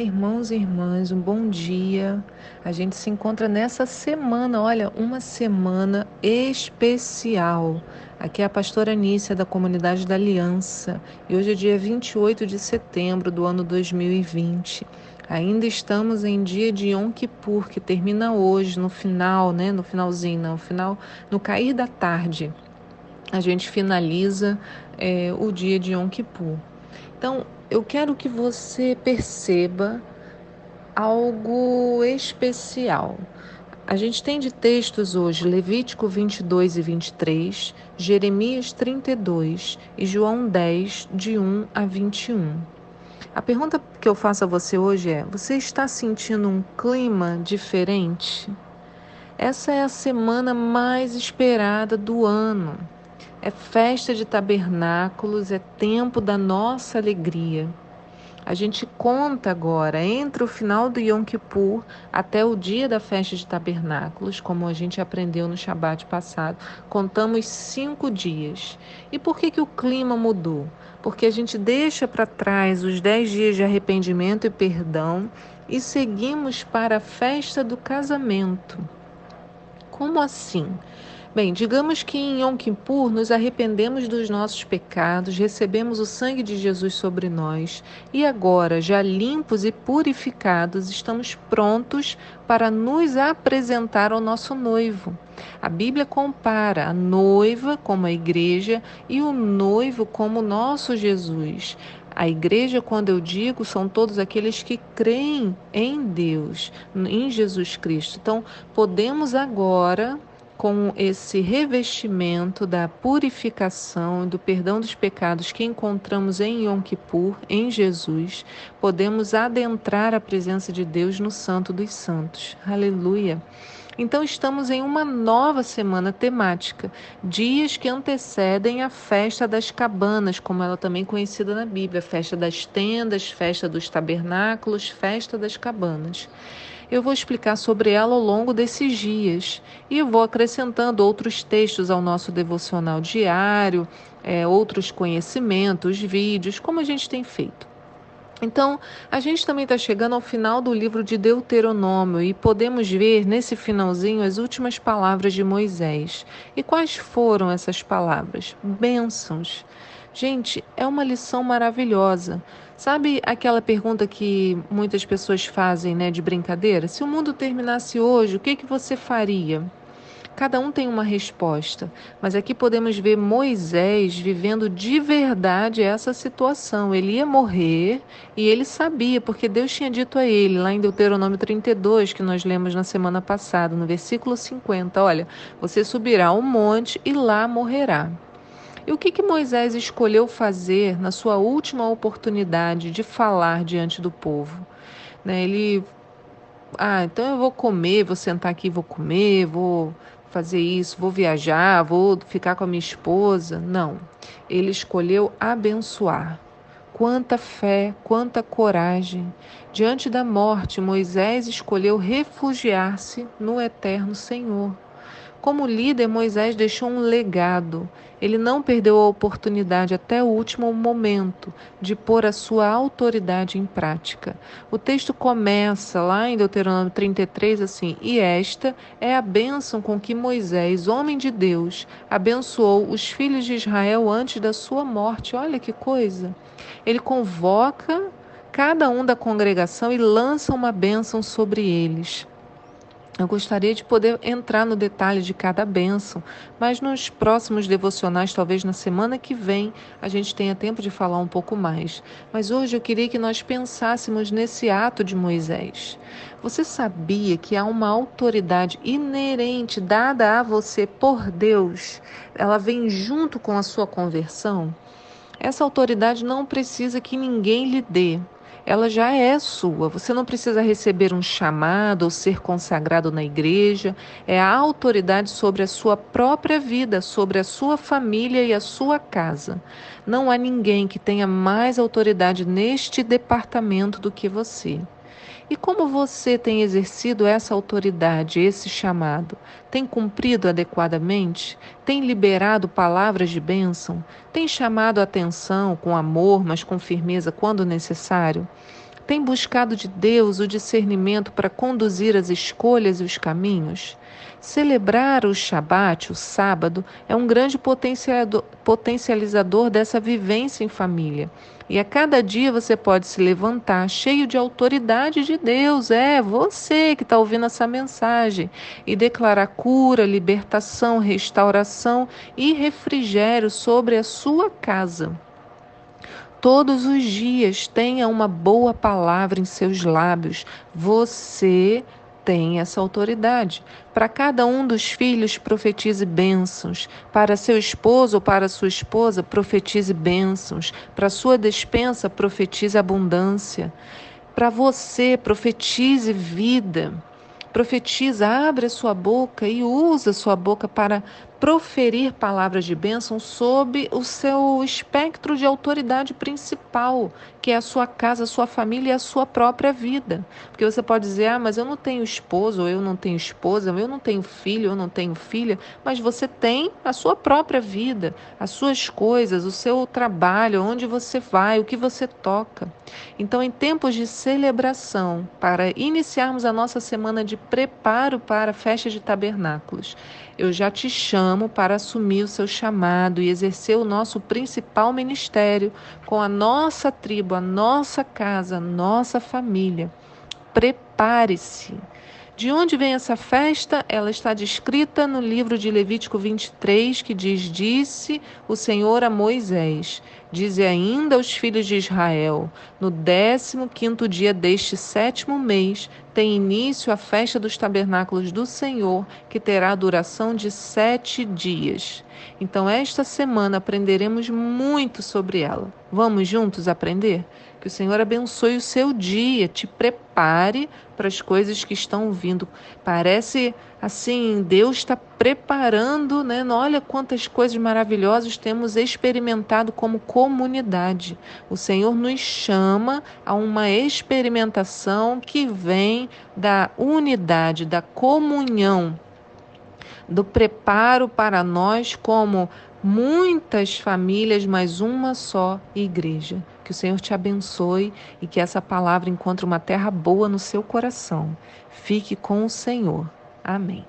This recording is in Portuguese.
Irmãos e irmãs, um bom dia. A gente se encontra nessa semana, olha, uma semana especial. Aqui é a pastora Nícia da Comunidade da Aliança e hoje é dia 28 de setembro do ano 2020. Ainda estamos em dia de Yom Kippur, que termina hoje, no final, né? No finalzinho, no final, no cair da tarde. A gente finaliza é, o dia de Yom Kippur. Então, eu quero que você perceba algo especial. A gente tem de textos hoje Levítico 22 e 23, Jeremias 32 e João 10, de 1 a 21. A pergunta que eu faço a você hoje é: você está sentindo um clima diferente? Essa é a semana mais esperada do ano. É festa de tabernáculos, é tempo da nossa alegria. A gente conta agora entre o final do Yom Kippur até o dia da festa de tabernáculos, como a gente aprendeu no Shabat passado. Contamos cinco dias. E por que, que o clima mudou? Porque a gente deixa para trás os dez dias de arrependimento e perdão e seguimos para a festa do casamento. Como assim? Bem, digamos que em Yom Kippur nos arrependemos dos nossos pecados, recebemos o sangue de Jesus sobre nós e agora, já limpos e purificados, estamos prontos para nos apresentar ao nosso noivo. A Bíblia compara a noiva como a igreja e o noivo como nosso Jesus. A igreja, quando eu digo, são todos aqueles que creem em Deus, em Jesus Cristo. Então, podemos agora com esse revestimento da purificação e do perdão dos pecados que encontramos em Yom Kippur, em Jesus, podemos adentrar a presença de Deus no Santo dos Santos. Aleluia! Então, estamos em uma nova semana temática, dias que antecedem a festa das cabanas, como ela também é conhecida na Bíblia, festa das tendas, festa dos tabernáculos, festa das cabanas. Eu vou explicar sobre ela ao longo desses dias e vou acrescentando outros textos ao nosso devocional diário, é, outros conhecimentos, vídeos, como a gente tem feito. Então, a gente também está chegando ao final do livro de Deuteronômio e podemos ver nesse finalzinho as últimas palavras de Moisés. E quais foram essas palavras? Bênçãos. Gente, é uma lição maravilhosa. Sabe aquela pergunta que muitas pessoas fazem, né, de brincadeira? Se o mundo terminasse hoje, o que, que você faria? Cada um tem uma resposta, mas aqui podemos ver Moisés vivendo de verdade essa situação. Ele ia morrer e ele sabia, porque Deus tinha dito a ele, lá em Deuteronômio 32, que nós lemos na semana passada, no versículo 50, olha, você subirá ao monte e lá morrerá. E o que, que Moisés escolheu fazer na sua última oportunidade de falar diante do povo? Né, ele, ah, então eu vou comer, vou sentar aqui, vou comer, vou fazer isso, vou viajar, vou ficar com a minha esposa. Não. Ele escolheu abençoar. Quanta fé, quanta coragem. Diante da morte, Moisés escolheu refugiar-se no eterno Senhor. Como líder, Moisés deixou um legado. Ele não perdeu a oportunidade até o último momento de pôr a sua autoridade em prática. O texto começa lá em Deuteronômio 33 assim: E esta é a bênção com que Moisés, homem de Deus, abençoou os filhos de Israel antes da sua morte. Olha que coisa! Ele convoca cada um da congregação e lança uma bênção sobre eles. Eu gostaria de poder entrar no detalhe de cada bênção, mas nos próximos devocionais, talvez na semana que vem, a gente tenha tempo de falar um pouco mais. Mas hoje eu queria que nós pensássemos nesse ato de Moisés. Você sabia que há uma autoridade inerente dada a você por Deus? Ela vem junto com a sua conversão? Essa autoridade não precisa que ninguém lhe dê ela já é sua. Você não precisa receber um chamado ou ser consagrado na igreja. É a autoridade sobre a sua própria vida, sobre a sua família e a sua casa. Não há ninguém que tenha mais autoridade neste departamento do que você. E como você tem exercido essa autoridade, esse chamado? Tem cumprido adequadamente? Tem liberado palavras de bênção? Tem chamado a atenção com amor, mas com firmeza quando necessário? Tem buscado de Deus o discernimento para conduzir as escolhas e os caminhos? Celebrar o Shabat, o sábado, é um grande potencializador dessa vivência em família. E a cada dia você pode se levantar cheio de autoridade de Deus, é você que está ouvindo essa mensagem, e declarar cura, libertação, restauração e refrigério sobre a sua casa. Todos os dias tenha uma boa palavra em seus lábios. Você tem essa autoridade. Para cada um dos filhos, profetize bênçãos. Para seu esposo ou para sua esposa, profetize bênçãos. Para sua despensa, profetize abundância. Para você, profetize vida. Profetiza, abre a sua boca e usa a sua boca para proferir palavras de bênção sob o seu espectro de autoridade principal, que é a sua casa, a sua família e a sua própria vida. Porque você pode dizer, ah, mas eu não tenho esposo, ou eu não tenho esposa, ou eu não tenho filho, eu não tenho filha, mas você tem a sua própria vida, as suas coisas, o seu trabalho, onde você vai, o que você toca. Então, em tempos de celebração, para iniciarmos a nossa semana de preparo para a festa de tabernáculos, eu já te chamo para assumir o seu chamado e exercer o nosso principal ministério com a nossa tribo, a nossa casa, a nossa família. Prepare-se. De onde vem essa festa? Ela está descrita no livro de Levítico 23, que diz: Disse o Senhor a Moisés: Dize ainda aos filhos de Israel: No décimo quinto dia deste sétimo mês tem início a festa dos tabernáculos do Senhor, que terá duração de sete dias. Então, esta semana aprenderemos muito sobre ela. Vamos juntos aprender? Que o Senhor abençoe o seu dia, te prepare para as coisas que estão vindo. Parece assim, Deus está preparando, né? Olha quantas coisas maravilhosas temos experimentado como comunidade. O Senhor nos chama a uma experimentação que vem da unidade, da comunhão, do preparo para nós como muitas famílias, mas uma só igreja. Que o Senhor te abençoe e que essa palavra encontre uma terra boa no seu coração. Fique com o Senhor. Amém.